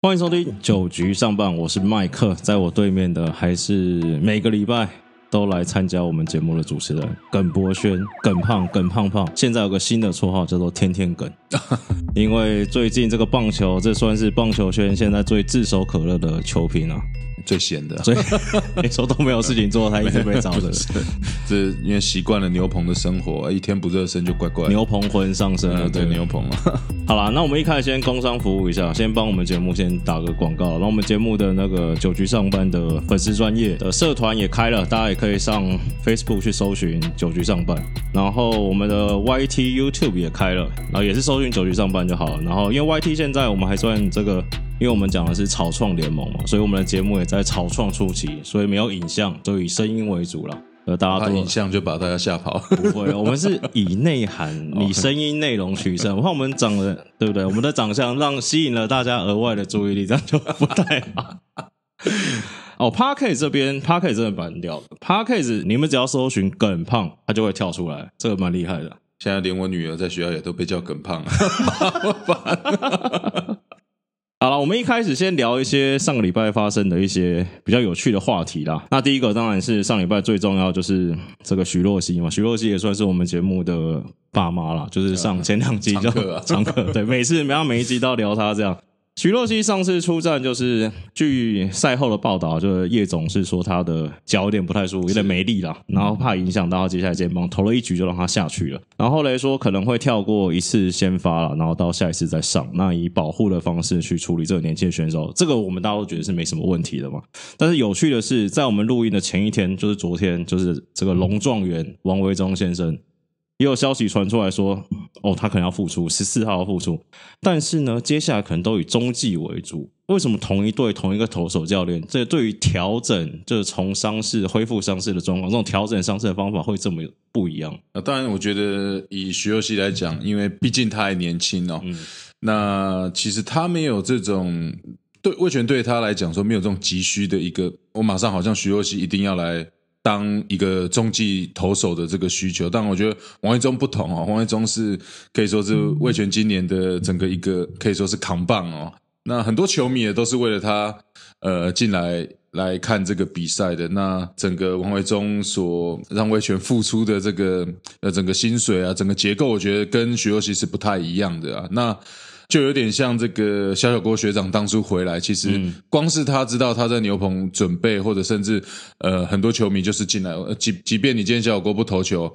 欢迎收听九局上半，我是麦克，在我对面的还是每个礼拜都来参加我们节目的主持人耿博轩、耿胖、耿胖胖。现在有个新的绰号叫做“天天耿”，因为最近这个棒球，这算是棒球圈现在最炙手可热的球评啊。最闲的，所以 你说都没有事情做，他一直被找的。这因为习惯了牛棚的生活，一天不热身就怪怪。牛棚魂上身了，对牛棚了。好啦，那我们一开始先工商服务一下，先帮我们节目先打个广告。然后我们节目的那个酒局上班的粉丝专业的社团也开了，大家也可以上 Facebook 去搜寻酒局上班。然后我们的 YT YouTube 也开了，然后也是搜寻酒局上班就好了。然后因为 YT 现在我们还算这个。因为我们讲的是草创联盟嘛，所以我们的节目也在草创初期，所以没有影像，都以声音为主了。呃，大家都影像就把大家吓跑，不会，我们是以内涵、以声音内容取胜。我看我们长得对不对？我们的长相让吸引了大家额外的注意力，这样就不太好。哦 p a r k e 这边 p a r k e 真的蛮屌的 p a r k e 你们只要搜寻“耿胖”，它就会跳出来，这个蛮厉害的。现在连我女儿在学校也都被叫“耿胖”。好了，我们一开始先聊一些上个礼拜发生的一些比较有趣的话题啦。那第一个当然是上礼拜最重要，就是这个徐若曦嘛。徐若曦也算是我们节目的爸妈啦，就是上前两集就常客，对，每次每样每一集都要聊她这样。徐若曦上次出战，就是据赛后的报道，就是叶总是说他的脚有点不太舒服，有点没力了，然后怕影响到接下来肩膀，投了一局就让他下去了。然后来说可能会跳过一次先发了，然后到下一次再上，那以保护的方式去处理这个年轻选手，这个我们大家都觉得是没什么问题的嘛。但是有趣的是，在我们录音的前一天，就是昨天，就是这个龙状元王维忠先生。也有消息传出来说，哦，他可能要复出，十四号要复出，但是呢，接下来可能都以中继为主。为什么同一队同一个投手教练，这对于调整，就是从伤势恢复伤势的状况，这种调整伤势的方法会这么不一样？啊，当然，我觉得以徐若曦来讲，因为毕竟他还年轻哦，那其实他没有这种对魏权对他来讲说没有这种急需的一个，我马上好像徐若曦一定要来。当一个中继投手的这个需求，但我觉得王一中不同哦，王一中是可以说是魏权今年的整个一个可以说是扛棒哦。那很多球迷也都是为了他呃进来来看这个比赛的。那整个王维忠所让魏权付出的这个呃整个薪水啊，整个结构，我觉得跟徐若曦是不太一样的啊。那就有点像这个小小郭学长当初回来，其实光是他知道他在牛棚准备，或者甚至呃很多球迷就是进来，即即便你今天小小郭不投球。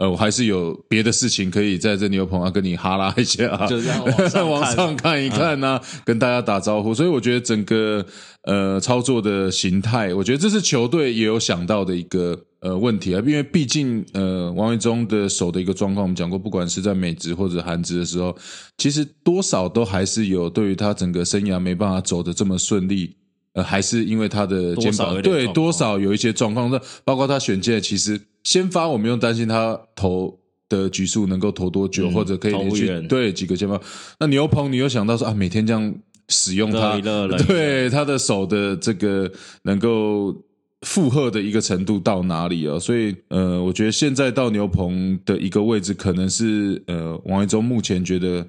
呃，我还是有别的事情可以在这牛棚啊跟你哈拉一下啊，就这样 往上看一看呐，跟大家打招呼。所以我觉得整个呃操作的形态，我觉得这是球队也有想到的一个呃问题啊，因为毕竟呃王维忠的手的一个状况，我们讲过，不管是在美职或者韩职的时候，其实多少都还是有对于他整个生涯没办法走的这么顺利。呃，还是因为他的肩膀对多少有一些状况，那包括他选届，其实先发我们用担心他投的局数能够投多久，或者可以连续对几个先发。那牛棚你又想到说啊，每天这样使用它，对 他的手的这个能够负荷的一个程度到哪里啊？所以呃，我觉得现在到牛棚的一个位置，可能是呃王一中目前觉得。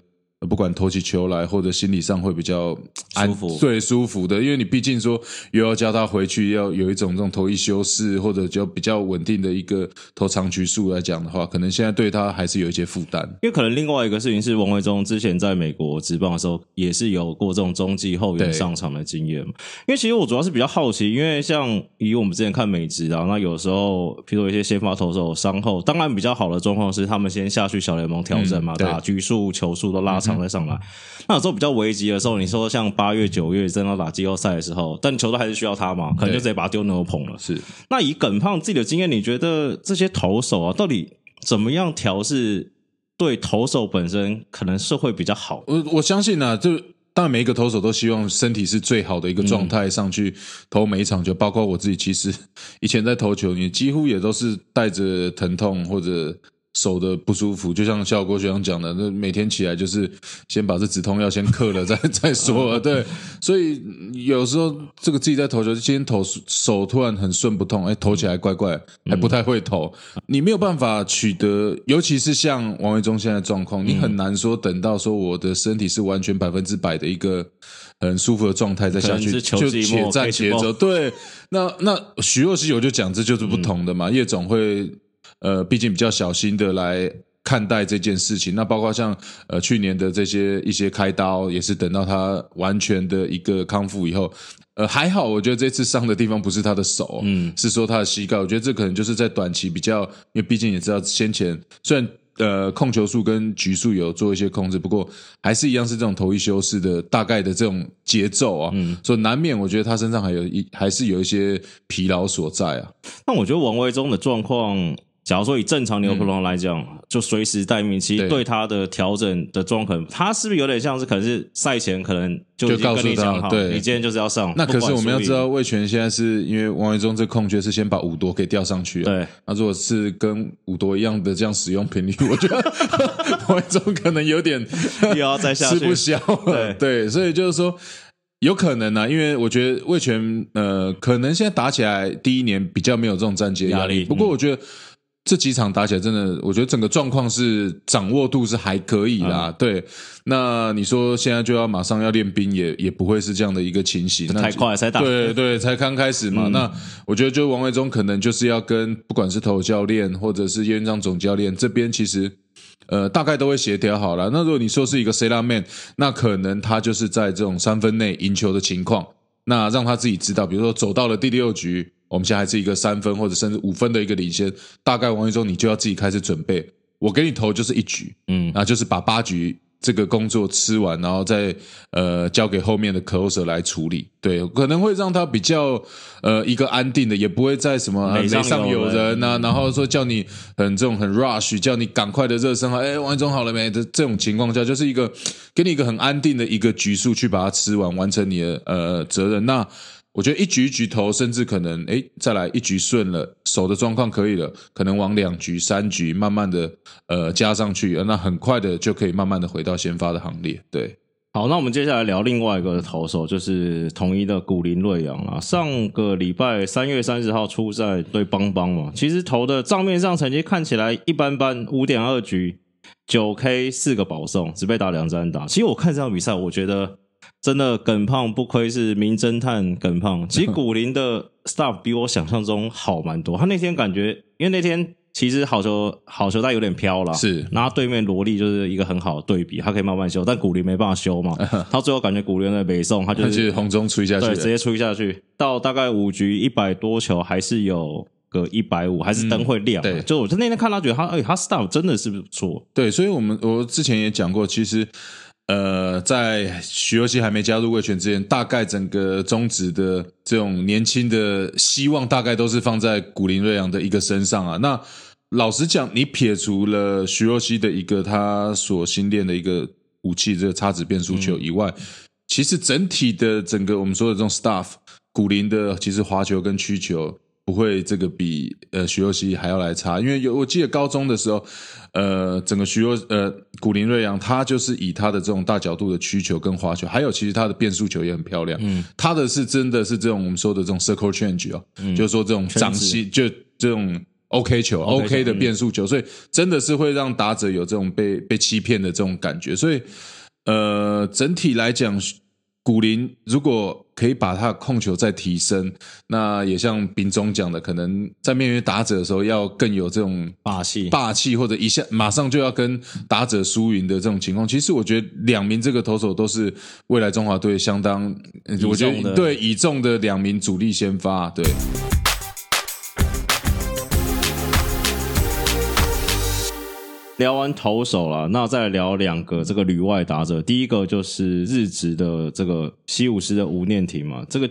不管投起球来，或者心理上会比较舒服，最舒服的，因为你毕竟说又要叫他回去，要有一种这种投一休四，或者就比较稳定的一个投长局数来讲的话，可能现在对他还是有一些负担。因为可能另外一个事情是，王维忠之前在美国职棒的时候，也是有过这种中继后援上场的经验嘛。因为其实我主要是比较好奇，因为像以我们之前看美职啊，那有时候，譬如一些先发投手伤后，当然比较好的状况是他们先下去小联盟调整嘛，打局数、球数都拉长。再上来，那有时候比较危急的时候，你说像八月、九月真的打季后赛的时候，但球队还是需要他嘛，可能就直接把他丢牛棚了。是，那以耿胖自己的经验，你觉得这些投手啊，到底怎么样调是对投手本身可能是会比较好？我我相信呢，就当然每一个投手都希望身体是最好的一个状态上去投每一场球，包括我自己，其实以前在投球，你几乎也都是带着疼痛或者。手的不舒服，就像效果学长讲的，那每天起来就是先把这止痛药先嗑了，再 再说。对，所以有时候这个自己在投球，今天投手突然很顺不痛，哎，投起来怪怪，还不太会投，你没有办法取得，尤其是像王维忠现在状况，你很难说等到说我的身体是完全百分之百的一个很舒服的状态再下去，就且战且走。对，那那徐若曦我就讲，这就是不同的嘛，叶总会。呃，毕竟比较小心的来看待这件事情。那包括像呃去年的这些一些开刀，也是等到他完全的一个康复以后，呃还好，我觉得这次伤的地方不是他的手，嗯，是说他的膝盖。我觉得这可能就是在短期比较，因为毕竟也知道先前虽然呃控球数跟局数有做一些控制，不过还是一样是这种头一休式的大概的这种节奏啊，嗯，所以难免我觉得他身上还有一还是有一些疲劳所在啊。那我觉得王维忠的状况。假如说以正常牛普龙来讲，就随时待命，其实对他的调整的状况，他是不是有点像是可能是赛前可能就告诉他，对，你今天就是要上。那可是我们要知道，魏权现在是因为王维忠这空缺是先把五多给调上去，对。那如果是跟五多一样的这样使用频率，我觉得 王维忠可能有点 又要再下吃不消，对对。所以就是说，有可能呢，因为我觉得魏权呃，可能现在打起来第一年比较没有这种战绩压力，不过我觉得。这几场打起来，真的，我觉得整个状况是掌握度是还可以啦。对，那你说现在就要马上要练兵，也也不会是这样的一个情形。太快才打，对对，才刚开始嘛。那我觉得，就王维忠可能就是要跟不管是头教练或者是叶院长总教练这边，其实呃大概都会协调好了。那如果你说是一个 C 拉 man，那可能他就是在这种三分内赢球的情况，那让他自己知道，比如说走到了第六局。我们现在还是一个三分或者甚至五分的一个领先，大概王一中你就要自己开始准备。我给你投就是一局，嗯，那就是把八局这个工作吃完，然后再呃交给后面的 closer 来处理。对，可能会让他比较呃一个安定的，也不会在什么垒上有人呐，然后说叫你很这种很 rush，叫你赶快的热身啊，哎，王一中好了没？这这种情况下，就是一个给你一个很安定的一个局数去把它吃完，完成你的呃责任。那我觉得一局一局投，甚至可能哎，再来一局顺了，手的状况可以了，可能往两局、三局慢慢的呃加上去，那很快的就可以慢慢的回到先发的行列。对，好，那我们接下来聊另外一个投手，就是统一的古林瑞阳啊。上个礼拜三月三十号出赛对邦邦嘛，其实投的账面上成绩看起来一般般，五点二局九 K 四个保送，只被打两战打。其实我看这场比赛，我觉得。真的耿胖不愧是名侦探耿胖，其实古林的 staff 比我想象中好蛮多。他那天感觉，因为那天其实好球好球带有点飘了，是，然后对面萝莉就是一个很好的对比，他可以慢慢修，但古林没办法修嘛。他最后感觉古林的北宋，他就是红中吹下去，对，直接吹下去，到大概五局一百多球，还是有个一百五，还是灯会亮。对，就我那天看他觉得他，哎，他 staff 真的是不错。对，所以我们我之前也讲过，其实。呃，在徐若曦还没加入魏权之前，大概整个中职的这种年轻的希望，大概都是放在古林瑞阳的一个身上啊。那老实讲，你撇除了徐若曦的一个他所新练的一个武器，这个叉子变速球以外，其实整体的整个我们说的这种 staff，古林的其实滑球跟曲球。不会，这个比呃徐若曦还要来差，因为有我记得高中的时候，呃，整个徐若呃古林瑞阳，他就是以他的这种大角度的曲球跟滑球，还有其实他的变速球也很漂亮，嗯，他的是真的是这种我们说的这种 circle change 哦，就是说这种掌心就这种 OK 球 OK 的变速球，所以真的是会让打者有这种被被欺骗的这种感觉，所以呃整体来讲。古林如果可以把他的控球再提升，那也像丙总讲的，可能在面对打者的时候要更有这种霸气、霸气，或者一下马上就要跟打者输赢的这种情况。其实我觉得两名这个投手都是未来中华队相当，我觉得对倚重的两名主力先发，对。聊完投手了，那再聊两个这个旅外打者。第一个就是日职的这个西武师的吴念庭嘛。这个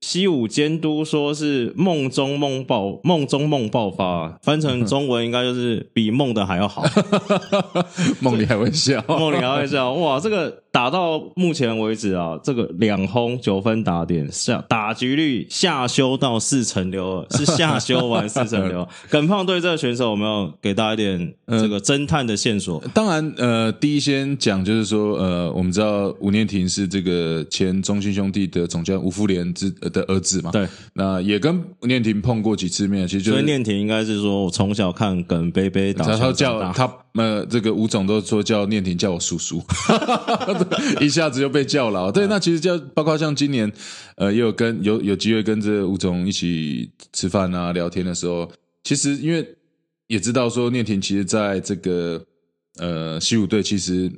西武监督说是梦中梦爆，梦中梦爆发，翻成中文应该就是比梦的还要好。梦里还会笑，梦里还会笑。哇，这个打到目前为止啊，这个两轰九分打点下打局率下修到四成六二，是下修完四成六。耿胖对这个选手有没有给大家一点这个侦探的线索？当然，呃，第一先讲就是说，呃，我们知道吴念婷是这个前中信兄弟的总监吴福连之的儿子嘛，对，那也跟吴念婷碰过几次面，其实就所以念婷应该是说我从小看耿贝贝打球他叫他呃，这个吴总都说叫念婷叫我叔叔，一下子就被叫了。对，那其实叫包括像今年，呃，也有跟有有机会跟这吴总一起吃饭啊、聊天的时候，其实因为也知道说念婷其实在这个呃西武队其实。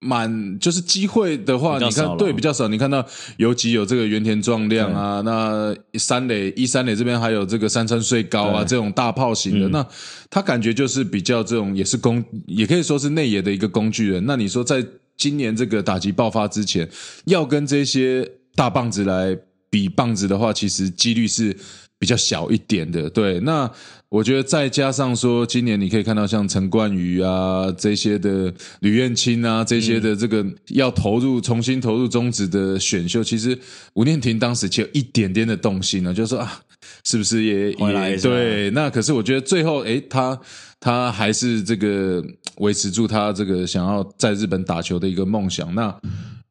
满就是机会的话，你看对比较少。你看到尤其有这个原田壮亮啊，那三垒一三垒这边还有这个三川穗高啊，这种大炮型的，嗯那他感觉就是比较这种也是工，也可以说是内野的一个工具人。那你说在今年这个打击爆发之前，要跟这些大棒子来比棒子的话，其实几率是比较小一点的。对，那我觉得再加上说，今年你可以看到像陈冠宇啊这些的吕彦青啊这些的这个要投入重新投入中职的选秀，其实吴念庭当时其实有一点点的动心呢，就是说啊，是不是也也回来对？那可是我觉得最后，诶，他他还是这个 维持住他这个想要在日本打球的一个梦想。那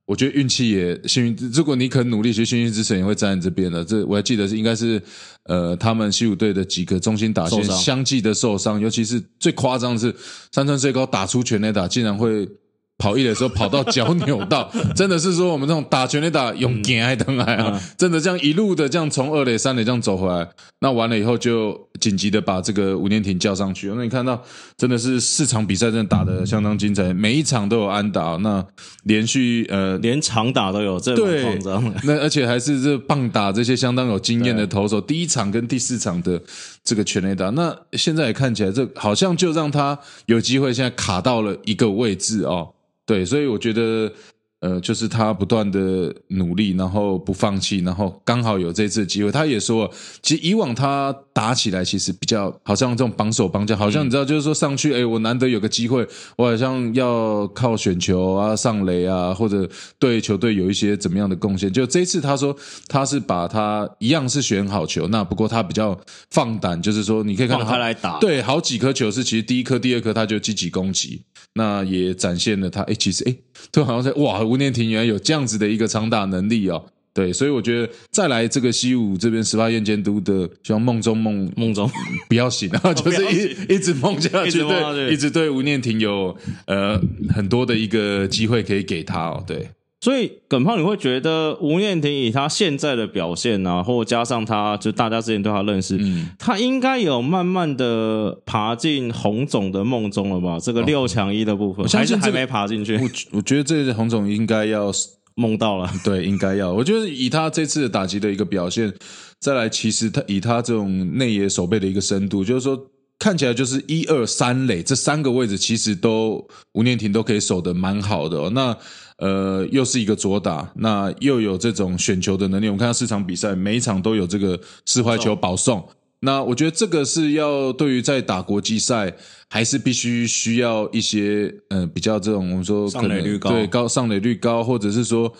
我觉得运气也幸运，如果你肯努力，其实幸运之神也会站在你这边的。这我还记得是应该是呃，他们西武队的几个中心打线相继的受伤，尤其是最夸张的是山川最高打出全垒打，竟然会。跑一垒的时候跑到脚扭到，真的是说我们这种打全垒打用肩还等来啊，真的这样一路的这样从二垒三垒这样走回来，那完了以后就紧急的把这个吴念婷叫上去。那你看到真的是四场比赛真的打得相当精彩，每一场都有安打，那连续呃连长打都有，这蛮对夸张的。那 而且还是这棒打这些相当有经验的投手，第一场跟第四场的这个全垒打，那现在也看起来这好像就让他有机会现在卡到了一个位置哦。对，所以我觉得呃，就是他不断的努力，然后不放弃，然后刚好有这次机会。他也说，其实以往他打起来其实比较好像这种绑手绑脚，好像你知道，就是说上去，哎，我难得有个机会，我好像要靠选球啊、上垒啊，或者对球队有一些怎么样的贡献。就这一次，他说他是把他一样是选好球，那不过他比较放胆，就是说你可以看他来打对，好几颗球是其实第一颗、第二颗他就积极攻击，那也展现了他哎，其实哎，突然好像在哇，吴念庭原来有这样子的一个长打能力哦。对，所以我觉得再来这个西武这边十八院监督的，希望梦中梦梦中不要醒啊，就是一一直梦下去，对，一直对吴念婷有呃很多的一个机会可以给他哦。对，所以耿胖，你会觉得吴念婷以他现在的表现啊，或加上他就大家之前对他认识，嗯他应该有慢慢的爬进洪总的梦中了吧？这个六强一的部分，还是还没爬进去，我我觉得这个洪总应该要梦到了。对，应该要。我觉得以他这次的打击的一个表现，再来，其实他以他这种内野守备的一个深度，就是说看起来就是一二三垒这三个位置，其实都吴念庭都可以守得蛮好的、哦。那呃，又是一个左打，那又有这种选球的能力。我们看到四场比赛，每一场都有这个四坏球保送。那我觉得这个是要对于在打国际赛，还是必须需要一些呃比较这种我们说上垒率高对高上垒率高，或者是说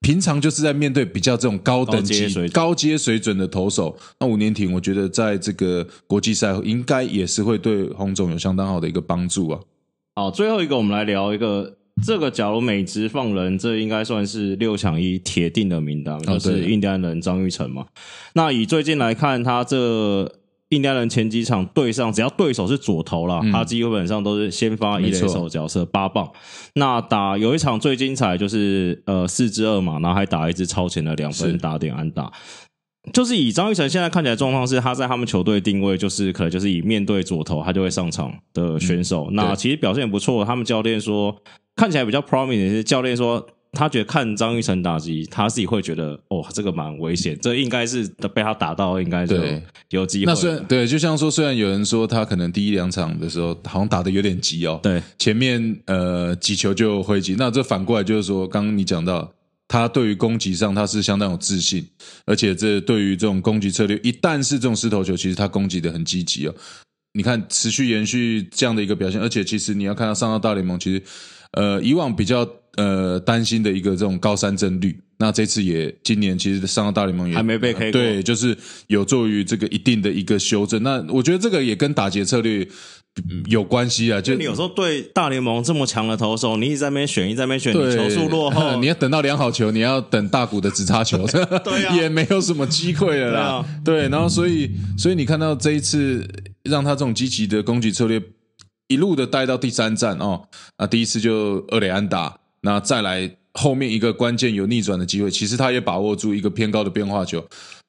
平常就是在面对比较这种高等级高阶水准高阶水准的投手。那五年挺，我觉得在这个国际赛应该也是会对洪总有相当好的一个帮助啊。好，最后一个我们来聊一个。这个假如美职放人，这应该算是六强一铁定的名单，哦就是印第安人张玉成嘛。那以最近来看，他这印第安人前几场对上，只要对手是左投啦，他基本上都是先发一垒手角色八棒。那打有一场最精彩就是呃四支二嘛，然后还打一支超前的两分打点安打。就是以张玉成现在看起来状况是，他在他们球队定位就是可能就是以面对左投他就会上场的选手。那其实表现也不错，他们教练说看起来比较 promising 的是教练说。他觉得看张玉成打击，他自己会觉得哦，这个蛮危险，这应该是被他打到，应该就对有机会。那虽然对，就像说，虽然有人说他可能第一两场的时候好像打的有点急哦，对前面呃几球就挥击，那这反过来就是说，刚刚你讲到他对于攻击上他是相当有自信，而且这对于这种攻击策略，一旦是这种狮头球，其实他攻击的很积极哦。你看持续延续这样的一个表现，而且其实你要看到上到大联盟，其实呃以往比较呃担心的一个这种高三振率。那这次也今年其实上到大联盟也还没被 K 过对，就是有助于这个一定的一个修正。那我觉得这个也跟打劫策略嗯有关系啊，就就你有时候对大联盟这么强的投手，你一直在那边选，一直在那边选，你对球速落后，你要等到良好球，你要等大谷的直插球，对啊 也没有什么机会了啦。对，然后所以所以你看到这一次让他这种积极的攻击策略一路的带到第三站哦，那，第一次就厄雷安打，那再来后面一个关键有逆转的机会，其实他也把握住一个偏高的变化球。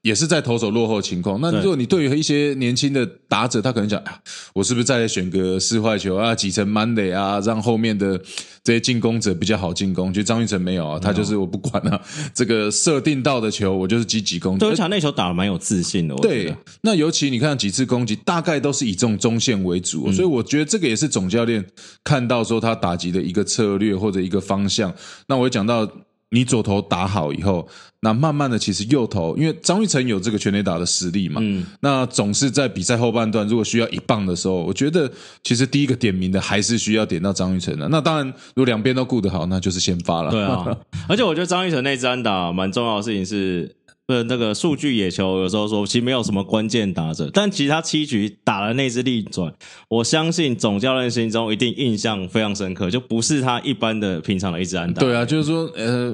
也是在投手落后的情况。那如果你对于一些年轻的打者，他可能讲，啊我是不是再来选个四坏球啊，几成 Monday 啊，让后面的这些进攻者比较好进攻？其实张玉成没有啊，他就是我不管啊，这个设定到的球，我就是积极攻击。对，而且他那球打的蛮有自信的，对，那尤其你看几次攻击，大概都是以这种中线为主，嗯所以我觉得这个也是总教练看到说他打击的一个策略或者一个方向。那我也讲到，你左投打好以后，那慢慢的其实右投，因为张玉成有这个全垒打的实力嘛，嗯，那总是在比赛后半段，如果需要一棒的时候，我觉得其实第一个点名的还是需要点到张玉成的。那当然，如果两边都顾得好，那就是先发了。对啊，而且我觉得张玉成那支安打蛮重要的事情是。呃，那个数据野球有时候说，其实没有什么关键打者，但其实他七局打了那支逆转，我相信总教练心中一定印象非常深刻，就不是他一般的平常的一支安打。对啊，就是说，呃，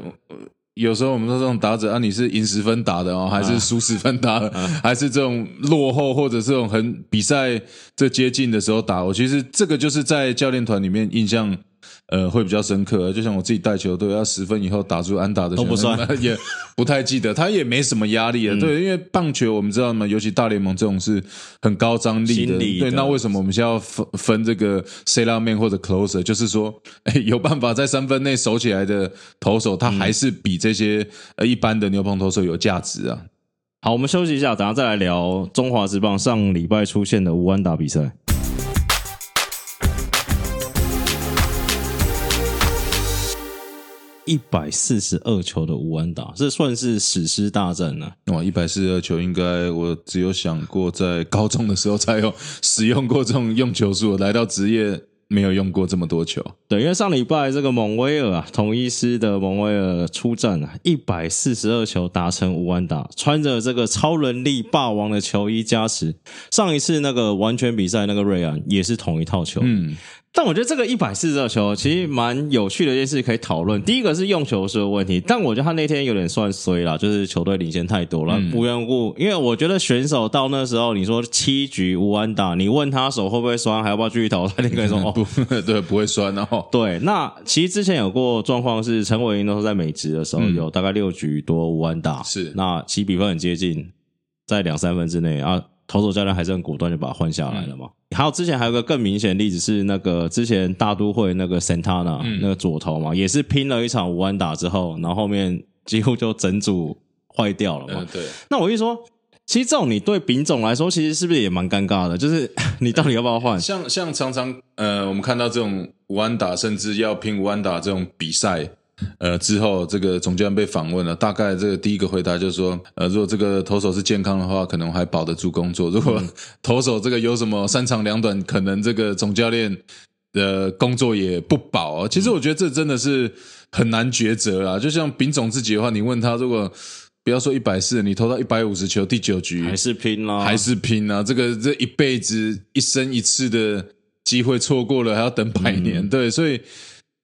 有时候我们说这种打者啊，你是赢十分打的哦，还是输十分打的，还是这种落后或者这种很比赛这接近的时候打？我其实这个就是在教练团里面印象。呃，会比较深刻，就像我自己带球队，要十分以后打出安打的球都不算，也不太记得，他也没什么压力啊。对，因为棒球我们知道嘛，尤其大联盟这种是很高张力的，的对。那为什么我们现在要分分这个 C 拉面或者 closer？就是说，哎，有办法在三分内守起来的投手，他还是比这些呃一般的牛棚投手有价值啊。好，我们休息一下，等下再来聊中华职棒上礼拜出现的无安打比赛。一百四十二球的无安打，这算是史诗大战呢、哇，一百四十二球，应该我只有想过在高中的时候才有使用过这种用球数，来到职业没有用过这么多球。对，因为上礼拜这个蒙威尔啊，同一师的蒙威尔出战啊，一百四十二球达成无安打，穿着这个超能力霸王的球衣加持。上一次那个完全比赛那个瑞安也是同一套球，嗯，但我觉得这个一百四十二球其实蛮有趣的一件事可以讨论。第一个是用球数的问题，但我觉得他那天有点算衰啦，就是球队领先太多了，无缘无故。因为我觉得选手到那时候，你说七局无安打，你问他手会不会酸，还要不要继续投，他就跟你说哦。不，对，不会酸哦。对，那其实之前有过状况是陈伟霆那时候在美职的时候，有大概六局多无安打，是那其比分很接近，在两三分之内啊，投手教练还是很果断就把他换下来了嘛。还有之前还有个更明显的例子是那个之前大都会那个 Santana、那个左投嘛，也是拼了一场五安打之后，然后后面几乎就整组坏掉了嘛。嗯，对，那我一说。其实这种你对丙总来说，其实是不是也蛮尴尬的？就是你到底要不要换？像像常常呃，我们看到这种无安打，甚至要拼无安打这种比赛。呃，之后这个总教练被访问了，大概这个第一个回答就是说，呃，如果这个投手是健康的话，可能还保得住工作；如果 投手这个有什么三长两短，可能这个总教练的工作也不保、哦。其实我觉得这真的是很难抉择啦。就像丙总自己的话，你问他，如果不要说一百四，你投到一百五十球，第九局还是拼啦？还是拼啊！这个这一辈子一生一次的机会错过了，还要等百年，对，所以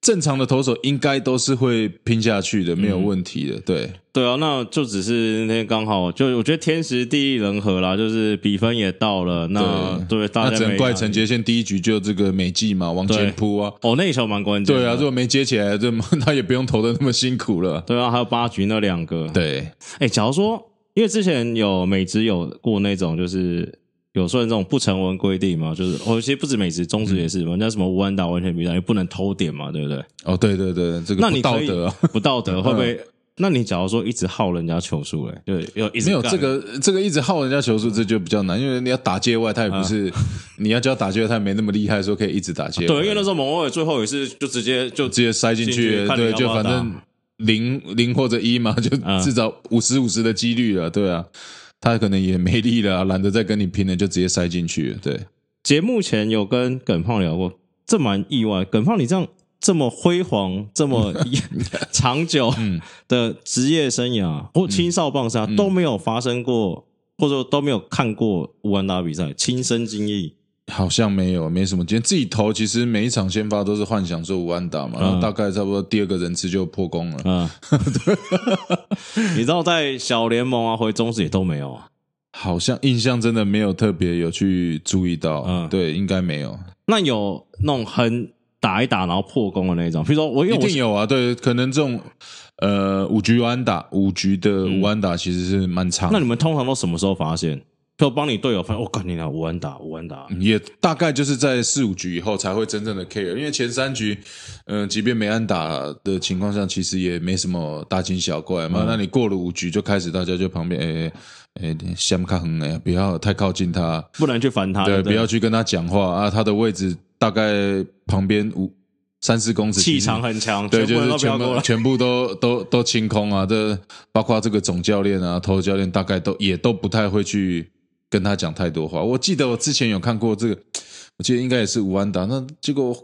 正常的投手应该都是会拼下去的，没有问题的，对。对啊，那就只是那天刚好，就我觉得天时地利人和啦，就是比分也到了，那对大家那只能怪陈杰宪第一局就这个美记嘛，往前扑啊，哦，那一球蛮关键。对啊，如果没接起来，这他 也不用投的那么辛苦了。对啊，还有八局那两个。，对，哎，假如说，因为之前有美职有过那种，就是有算这种不成文规定嘛，就是哦，其实不止美职，中职也是嘛，那什么无安打完全比赛，也不能偷点嘛，对不对？哦，对对对，这个不那你道德啊。不道德会不会？那你假如说一直耗人家球数，哎，对，有一直没有这个这个一直耗人家球数，这就比较难，因为你要打界外，他也不是、你要教打界外，他也没那么厉害，说可以一直打界外。对，因为那时候蒙威尔最后也是就直接就直接塞进进去，对，就反正零零或者一嘛，就嗯至少五十五十的几率了，对啊，他可能也没力了，懒得再跟你拼了，就直接塞进去了，对，节目前有跟耿胖聊过，这蛮意外。耿胖，你这样这么辉煌、这么 长久的职业生涯或青少棒生涯都没有发生过，或者说都没有看过乌安达比赛，亲身经历。好像没有，没什么。今天自己投，其实每一场先发都是幻想说五安打嘛，然后大概差不多第二个人次就破功了。嗯，你知道在小联盟啊，回中职也都没有啊。好像印象真的没有特别有去注意到，嗯，对，应该没有。那有那种很打一打然后破功的那种，比如说我一定有啊，对，可能这种呃五局安打，五局的五安打其实是蛮长。那你们通常都什么时候发现？就帮你队友发现，我靠，你俩五安打，五安打，也大概就是在四五局以后才会真正的 care，因为前三局，嗯，即便没安打的情况下，其实也没什么大惊小怪嘛。那你过了五局就开始，大家就旁边，哎哎，先看很哎，不要太靠近他，不能去烦他，对，不要去跟他讲话啊。他的位置大概旁边五三四公尺，气场很强，对，就是全部全部都 都都清空啊。这包括这个总教练啊，头教练大概都也都不太会去。跟他讲太多话，我记得我之前有看过这个，我记得应该也是吴安达，那结果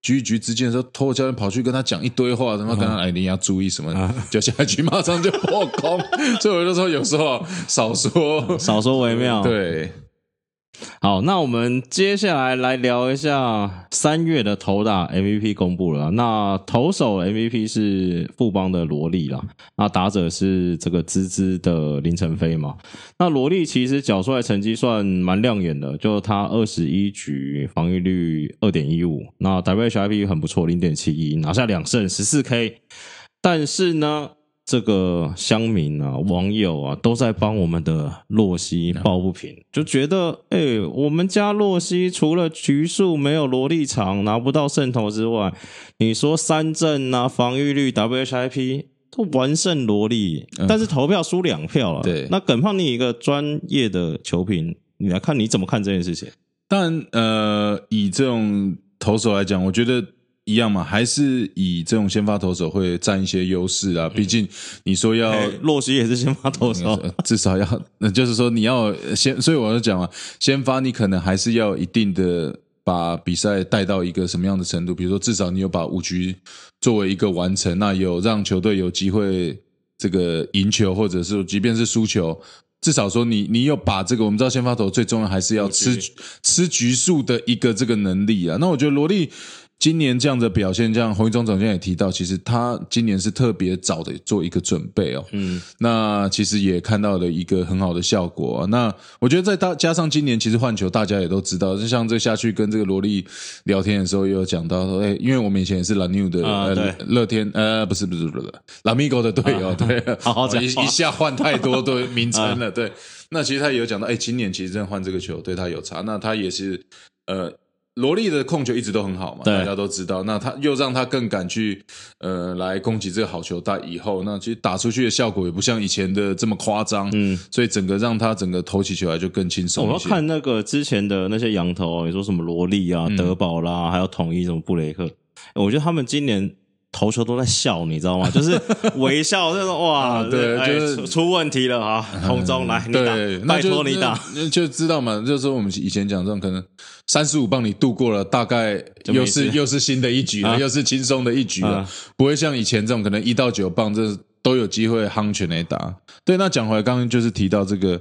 局与局之间的时候，托教练跑去跟他讲一堆话，他妈跟他哎你要注意什么，就下局马上就破功，所以我就说有时候少说。少说为妙，对。好，那我们接下来来聊一下三月的投打 MVP 公布了。那投手 MVP 是富邦的罗莉啦，那打者是这个滋滋的林晨飞嘛。那罗莉其实缴出来成绩算蛮亮眼的，就他二十一局防御率二点一五，那 WHIP 很不错，零点七一，拿下两胜十四 K。但是呢。这个乡民啊，网友啊，都在帮我们的洛西抱不平，就觉得，哎，我们家洛西除了局数没有萝莉长，拿不到胜投之外，你说三振啊，防御率、WHIP 都完胜萝莉，但是投票输两票了。对，那耿胖，你一个专业的球评，你来看你怎么看这件事情？但呃，以这种投手来讲，我觉得。一样嘛，还是以这种先发投手会占一些优势啊。毕竟你说要洛西也是先发投手，至少要，那就是说你要先，所以我就讲啊，先发你可能还是要一定的把比赛带到一个什么样的程度？比如说至少你有把五局作为一个完成，那有让球队有机会这个赢球，或者是即便是输球，至少说你你有把这个我们知道先发投最重要还是要吃吃局数的一个这个能力啊。那我觉得罗莉。今年这样的表现，像洪一中总监也提到，其实他今年是特别早的做一个准备哦。嗯，那其实也看到了一个很好的效果。那我觉得在大加上今年其实换球，大家也都知道，就像这下去跟这个萝莉聊天的时候，也有讲到说，哎，因为我们以前也是 La New 的呃乐天呃不是不是不是 La Migo 的队友，对，好好讲一一下换太多的名称了，对。那其实他也有讲到，哎，今年其实真的换这个球对他有差，那他也是呃。罗莉的控球一直都很好嘛，大家都知道。那他又让他更敢去呃来攻击这个好球带，以后那其实打出去的效果也不像以前的这么夸张。嗯，所以整个让他整个投起球来就更轻松。我要看那个之前的那些羊头，你说什么罗莉啊、德宝啦，还有统一什么布雷克，我觉得他们今年。投球都在笑，你知道吗？就是微笑，那种哇，对，就是出问题了啊！红中来，你打，拜托你打，就知道嘛。就是说我们以前讲这种，可能三十五帮你度过了，大概又是又是新的一局了，又是轻松的一局了，不会像以前这种可能一到九棒这都有机会夯全垒打。对，那讲回来，刚刚就是提到这个，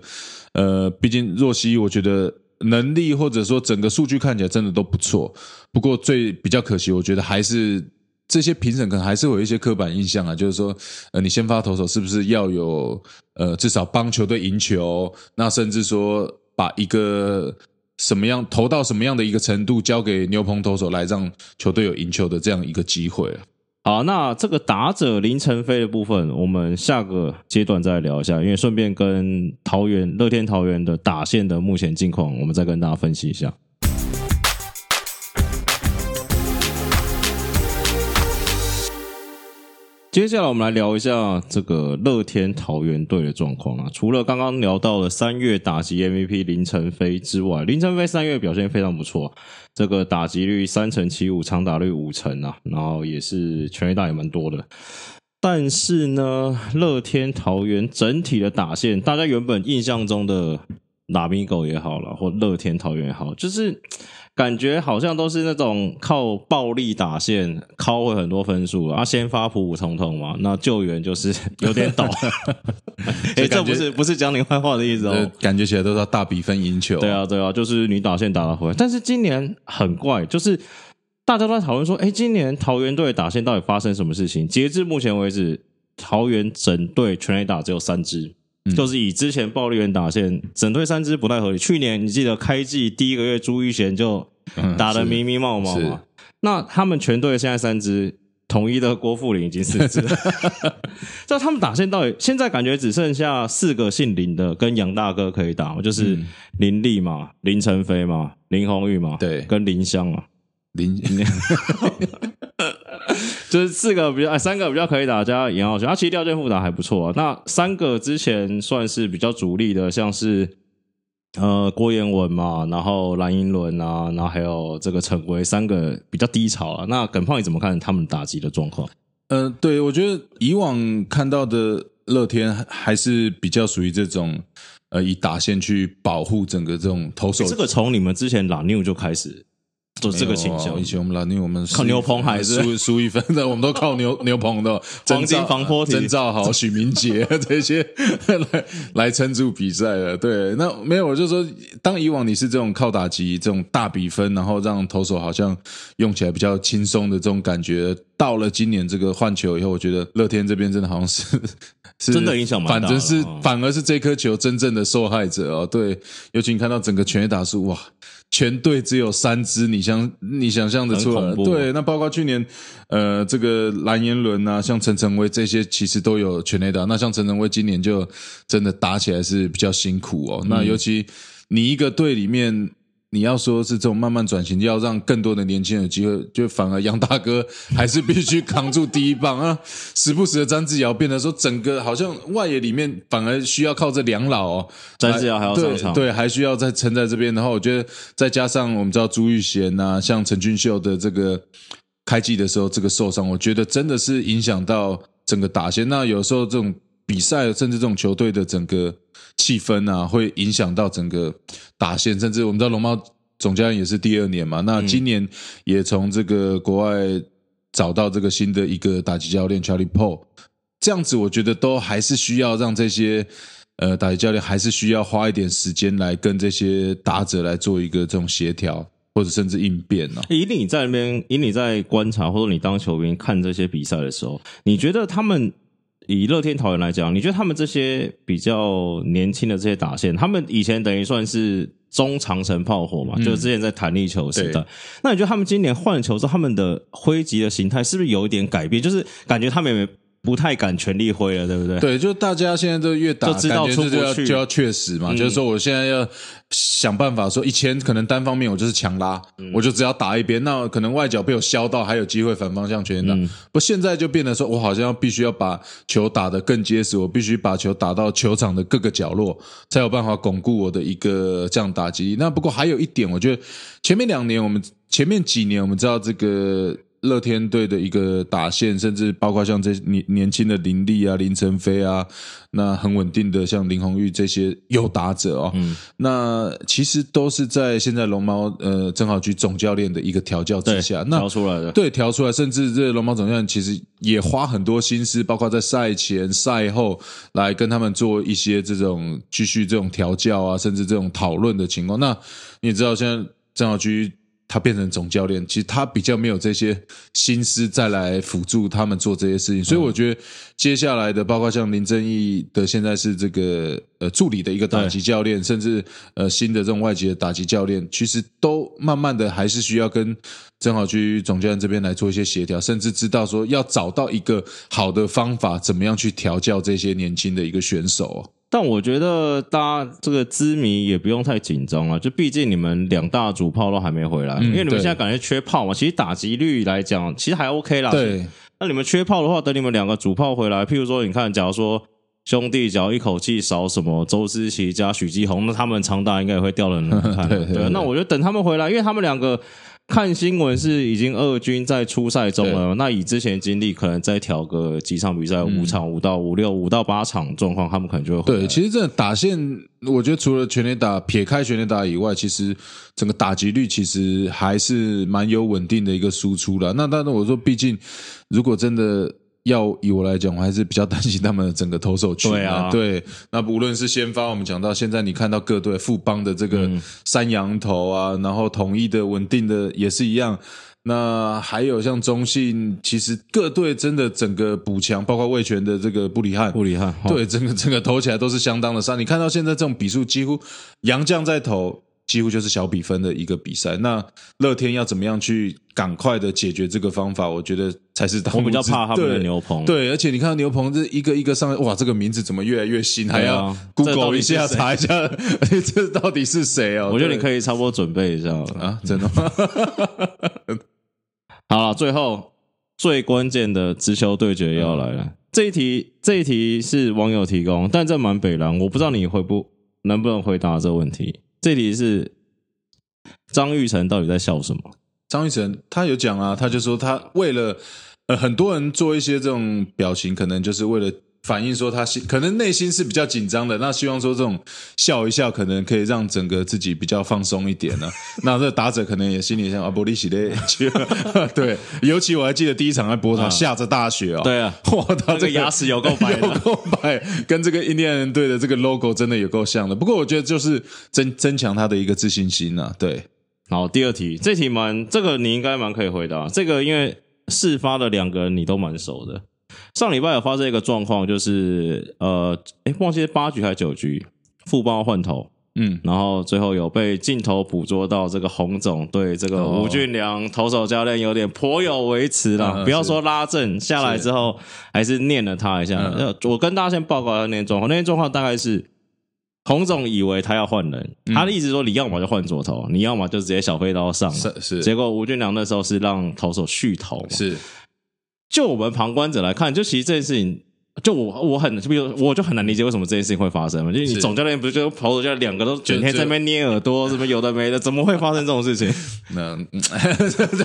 呃，毕竟若曦，我觉得能力或者说整个数据看起来真的都不错，不过最比较可惜，我觉得还是。这些评审可能还是有一些刻板印象啊，就是说，呃，你先发投手是不是要有呃，至少帮球队赢球？那甚至说，把一个什么样投到什么样的一个程度，交给牛棚投手来让球队有赢球的这样一个机会。好，那这个打者林晨飞的部分，我们下个阶段再聊一下，因为顺便跟桃园乐天桃园的打线的目前境况，我们再跟大家分析一下。接下来我们来聊一下这个乐天桃园队的状况啊。除了刚刚聊到的三月打击 MVP 林晨飞之外，林晨飞三月表现非常不错，这个打击率三成七五，长打率五成啊，然后也是全垒打也蛮多的。但是呢，乐天桃园整体的打线，大家原本印象中的拉米狗也好了，或乐天桃园也好，就是感觉好像都是那种靠暴力打线，靠回很多分数啊，先发普普通通嘛，那救援就是 有点抖。哎，这不是不是讲你坏话的意思哦，感觉起来都是要大比分赢球。对啊，对啊，就是你打线打得回来，但是今年很怪，就是大家都在讨论说，哎，今年桃园队打线到底发生什么事情？截至目前为止，桃园整队全垒打只有三支。就是以之前暴力员打线，整队三支不太合理。去年你记得开季第一个月，朱玉贤就打的迷迷冒冒嘛。那他们全队现在三支，统一的郭富林已经四支。就他们打线到底现在感觉只剩下四个姓林的跟杨大哥可以打，就是林立嘛、林晨飞嘛、林红玉嘛，对，跟林香嘛。林，就是四个比较，哎三个比较可以打，加严浩轩，他其实条件复杂还不错啊。那三个之前算是比较主力的，像是呃郭彦文嘛，然后蓝英伦啊，然后还有这个陈威，三个比较低潮啊。那耿胖你怎么看他们打击的状况？呃，对我觉得以往看到的乐天还是比较属于这种呃以打线去保护整个这种投手。这个从你们之前打 new 就开始。做这个倾向，以前我们老因为我们靠牛棚还是输 输一分的，我们都靠牛牛棚的 黄金防坡征兆好许明杰 这些来来撑住比赛了。对，那没有，我就说，当以往你是这种靠打击这种大比分，然后让投手好像用起来比较轻松的这种感觉，到了今年这个换球以后，我觉得乐天这边真的好像是是真的影响蛮大，反正是反而是这颗球真正的受害者哦。对，尤其你看到整个全垒打数哇。全队只有三支，你想你想象的出来？对，那包括去年，呃，这个蓝彦伦啊，像陈晨威这些，其实都有全垒打。那像陈晨威今年就真的打起来是比较辛苦哦。那尤其你一个队里面。你要说是这种慢慢转型，要让更多的年轻人有机会，就反而杨大哥还是必须扛住第一棒啊！时不时的张志尧变得说，整个好像外野里面反而需要靠这两老哦，张志尧还要上场，对，还需要再撑在这边。然后我觉得再加上我们知道朱玉贤呐，像陈俊秀的这个开季的时候这个受伤，我觉得真的是影响到整个打线。那有时候这种比赛，甚至这种球队的整个。气氛啊，会影响到整个打线，甚至我们知道龙猫总教练也是第二年嘛，那今年也从这个国外找到这个新的一个打击教练 Charlie Paul，这样子我觉得都还是需要让这些呃打击教练还是需要花一点时间来跟这些打者来做一个这种协调，或者甚至应变呢。以你在那边，以你在观察或者你当球员看这些比赛的时候，你觉得他们？以乐天桃园来讲，你觉得他们这些比较年轻的这些打线，他们以前等于算是中长程炮火嘛？就是之前在弹力球时代，那你觉得他们今年换球之后，他们的挥击的形态是不是有一点改变？就是感觉他们也不太敢全力挥了，对不对？对，就大家现在都越打，就知道出不去，就要确实嘛。就是说，我现在要想办法说，以前可能单方面我就是强拉，我就只要打一边，那可能外脚被我削到，还有机会反方向全打。不，现在就变得说，我好像要必须要把球打得更结实，我必须把球打到球场的各个角落，才有办法巩固我的一个这样打击。那不过还有一点，我觉得前面两年，我们前面几年，我们知道这个。乐天队的一个打线，甚至包括像这年年轻的林立啊、林晨飞啊，那很稳定的像林红玉这些有打者哦，那其实都是在现在龙猫呃郑浩局总教练的一个调教之下，那调出来的，对，调出来，甚至这龙猫总教练其实也花很多心思，包括在赛前、赛后来跟他们做一些这种继续这种调教啊，甚至这种讨论的情况。那你知道现在正好局。他变成总教练，其实他比较没有这些心思再来辅助他们做这些事情，所以我觉得接下来的，包括像林正义的现在是这个呃助理的一个打击教练，甚至呃新的这种外籍的打击教练，其实都慢慢的还是需要跟正好去总教练这边来做一些协调，甚至知道说要找到一个好的方法，怎么样去调教这些年轻的一个选手。但我觉得大家这个资迷也不用太紧张了，就毕竟你们两大主炮都还没回来，因为你们现在感觉缺炮嘛。其实打击率来讲，其实还 OK 啦。对，那你们缺炮的话，等你们两个主炮回来，譬如说，你看，假如说兄弟只要一口气少什么周思齐加许继红，那他们长打应该也会掉的很 难看。对，那我觉得等他们回来，因为他们两个看新闻是已经二军在初赛中了，那以之前经历，可能再调个几场比赛，五场五到五六五到八场状况，他们可能就会对。其实这打线，我觉得除了全垒打撇开全垒打以外，其实整个打击率其实还是蛮有稳定的一个输出了。那但是我说，毕竟如果真的。要以我来讲，我还是比较担心他们的整个投手群。对啊，对，那无论是先发，我们讲到现在，你看到各队富邦的这个三羊头啊，然后统一的稳定的也是一样。那还有像中信，其实各队真的整个补强，包括魏权的这个布里汉，布里汉，对，整个整个投起来都是相当的杀。你看到现在这种比数，几乎杨将在投。几乎就是小比分的一个比赛。那乐天要怎么样去赶快的解决这个方法？我觉得才是我比较怕他们的牛棚。对，而且你看牛棚这一个一个上，哇，这个名字怎么越来越新？还要 Google 一下查一下，这到底是谁哦？我觉得你可以差不多准备一下啊，真的吗？好了，最后最关键的直球对决要来了。这一题，这一题是网友提供，但这蛮北蓝，我不知道你回不能不能回答这个问题。这里是张玉成到底在笑什么？张玉成他有讲啊，他就说他为了呃很多人做一些这种表情，可能就是为了。反映说他心可能内心是比较紧张的，那希望说这种笑一笑，可能可以让整个自己比较放松一点呢。那这打者可能也心里想啊，玻璃洗的对，尤其 我还记得第一场在波场下着大雪哦，对啊，哇，他这个牙齿有够白，有够白，跟这个印第安人队的这个 logo 真的有够像的。不过我觉得就是增增强他的一个自信心呐。对，好，第二题，这题蛮这个你应该蛮可以回答。这个因为事发的两个人你都蛮熟的。上礼拜有发生一个状况，就是呃，哎，忘记是八局还是九局，副帮换头，嗯，然后最后有被镜头捕捉到这个洪总对这个吴俊良投手教练有点颇有维持了，不要说拉正下来之后，还是念了他一下。我跟大家先报告一下那天状况，那天状况大概是洪总以为他要换人，他的意思说你要么就换左投，你要么就直接小飞刀上，是是。结果吴俊良那时候是让投手续投，是。就我们旁观者来看，就其实这件事情，就我我很，就比如我就很难理解为什么这件事情会发生嘛。就你总教练不是就跑手教练两个都整天在那边捏耳朵，什么有的没的，怎么会发生这种事情？那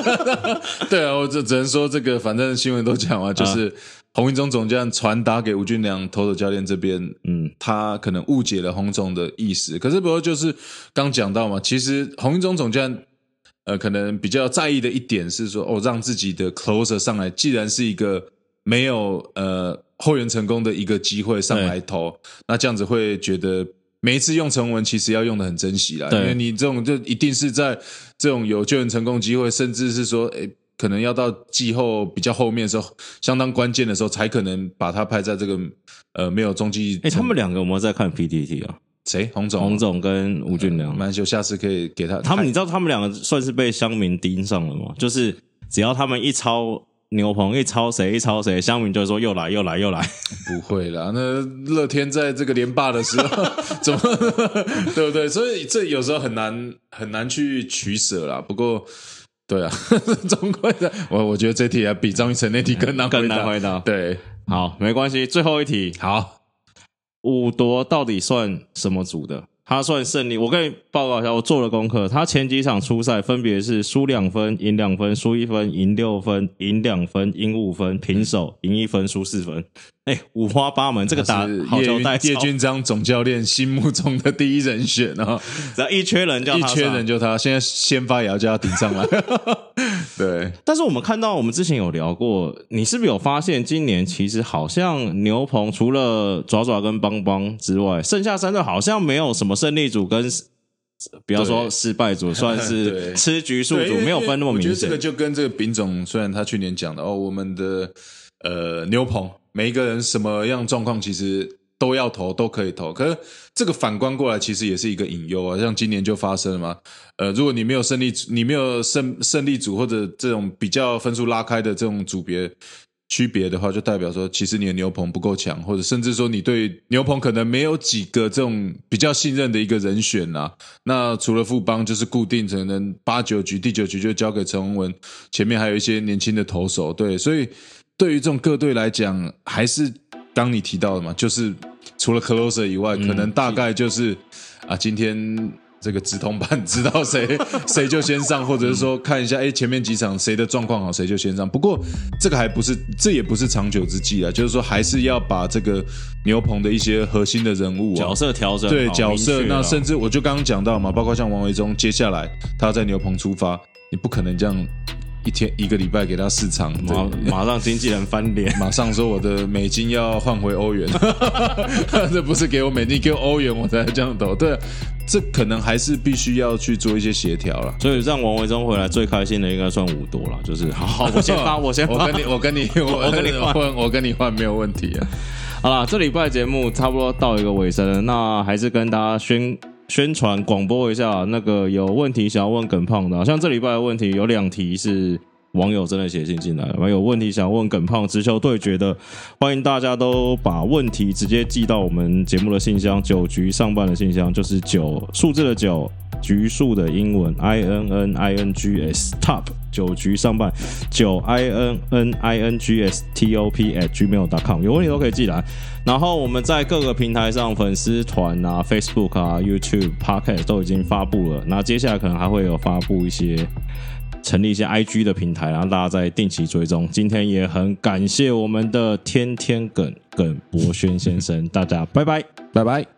对啊，我就只能说这个，反正新闻都讲了，就是洪一中总教练传达给吴俊良投手教练这边，嗯，他可能误解了洪总的意思。可是不过就是刚讲到嘛，其实洪一中总教练。呃，可能比较在意的一点是说，哦，让自己的 closer 上来，既然是一个没有呃后援成功的一个机会上来投，那这样子会觉得每一次用成文其实要用的很珍惜啦，因为你这种就一定是在这种有救援成功机会，甚至是说，诶，可能要到季后比较后面的时候，相当关键的时候，才可能把它拍在这个呃没有中继。哎，他们两个有没有在看 PPT 啊？谁？洪总，洪总跟吴俊良，蛮秀，下次可以给他。他们，你知道他们两个算是被乡民盯上了吗？就是只要他们一抄牛棚，一抄谁，一抄谁，乡民就说又来，又来，又来。不会啦，那乐天在这个连霸的时候，怎么对不对？所以这有时候很难很难去取舍啦。不过，对啊，总归的，我我觉得这题啊比张玉成那题更难更难回答。对，好，没关系，最后一题，好。五夺到底算什么组的？他算胜利。我跟你报告一下，我做了功课。他前几场初赛分别是输两分、赢两分、输一分、赢六分、赢两分、赢五分、平手、赢一分、输四分。哎，五花八门，这个打好交代。叶军章总教练心目中的第一人选啊，只要一缺人，就一缺人就他。现在先发也要叫他顶上来。对，但是我们看到，我们之前有聊过，你是不是有发现，今年其实好像牛棚除了爪爪跟邦邦之外，剩下三队好像没有什么胜利组跟，比方说失败组，算是吃局数组，没有分那么明显。这个就跟这个丙总，虽然他去年讲的哦，我们的呃牛棚。每一个人什么样状况，其实都要投，都可以投。可是这个反观过来，其实也是一个隐忧啊。像今年就发生了嘛。呃，如果你没有胜利，你没有胜胜利组或者这种比较分数拉开的这种组别区别的话，就代表说，其实你的牛棚不够强，或者甚至说你对牛棚可能没有几个这种比较信任的一个人选啊。那除了富邦，就是固定成能八九局、第九局就交给陈文文，前面还有一些年轻的投手。对，所以。对于这种各队来讲，还是刚你提到的嘛，就是除了 closer 以外，可能大概就是啊，今天这个直通版，知道谁谁就先上，或者是说看一下，哎，前面几场谁的状况好，谁就先上。不过这个还不是，这也不是长久之计啊，就是说还是要把这个牛棚的一些核心的人物角色调整，对角色，那甚至至我就刚刚讲到嘛，包括像王维忠，接下来他要在牛棚出发，你不可能这样。一天一个礼拜给他市场，马 马上经纪人翻脸，马上说我的美金要换回欧元，这不是给我美金，给我欧元我才这样投。对，这可能还是必须要去做一些协调了。所以让王维忠回来最开心的应该算五多了，就是好，我先发，我先，我跟你，我跟你，我跟你换，我跟你换没有问题啊。好了，这礼拜节目差不多到一个尾声了，那还是跟大家宣。宣传广播一下，那个有问题想要问耿胖的，像这礼拜的问题有两题是网友真的写信进来了，有问题想要问耿胖直球对决的，欢迎大家都把问题直接寄到我们节目的信箱，九局上半的信箱就是九数字的九。局数的英文 i n n i n g s top 九局上半九 i n n i n g s t o p at gmail.com 有问题都可以寄来。然后我们在各个平台上粉丝团啊、Facebook 啊、YouTube、Podcast 都已经发布了。那接下来可能还会有发布一些成立一些 IG 的平台，然后大家在定期追踪。今天也很感谢我们的天天梗耿博轩先生，大家拜拜拜拜。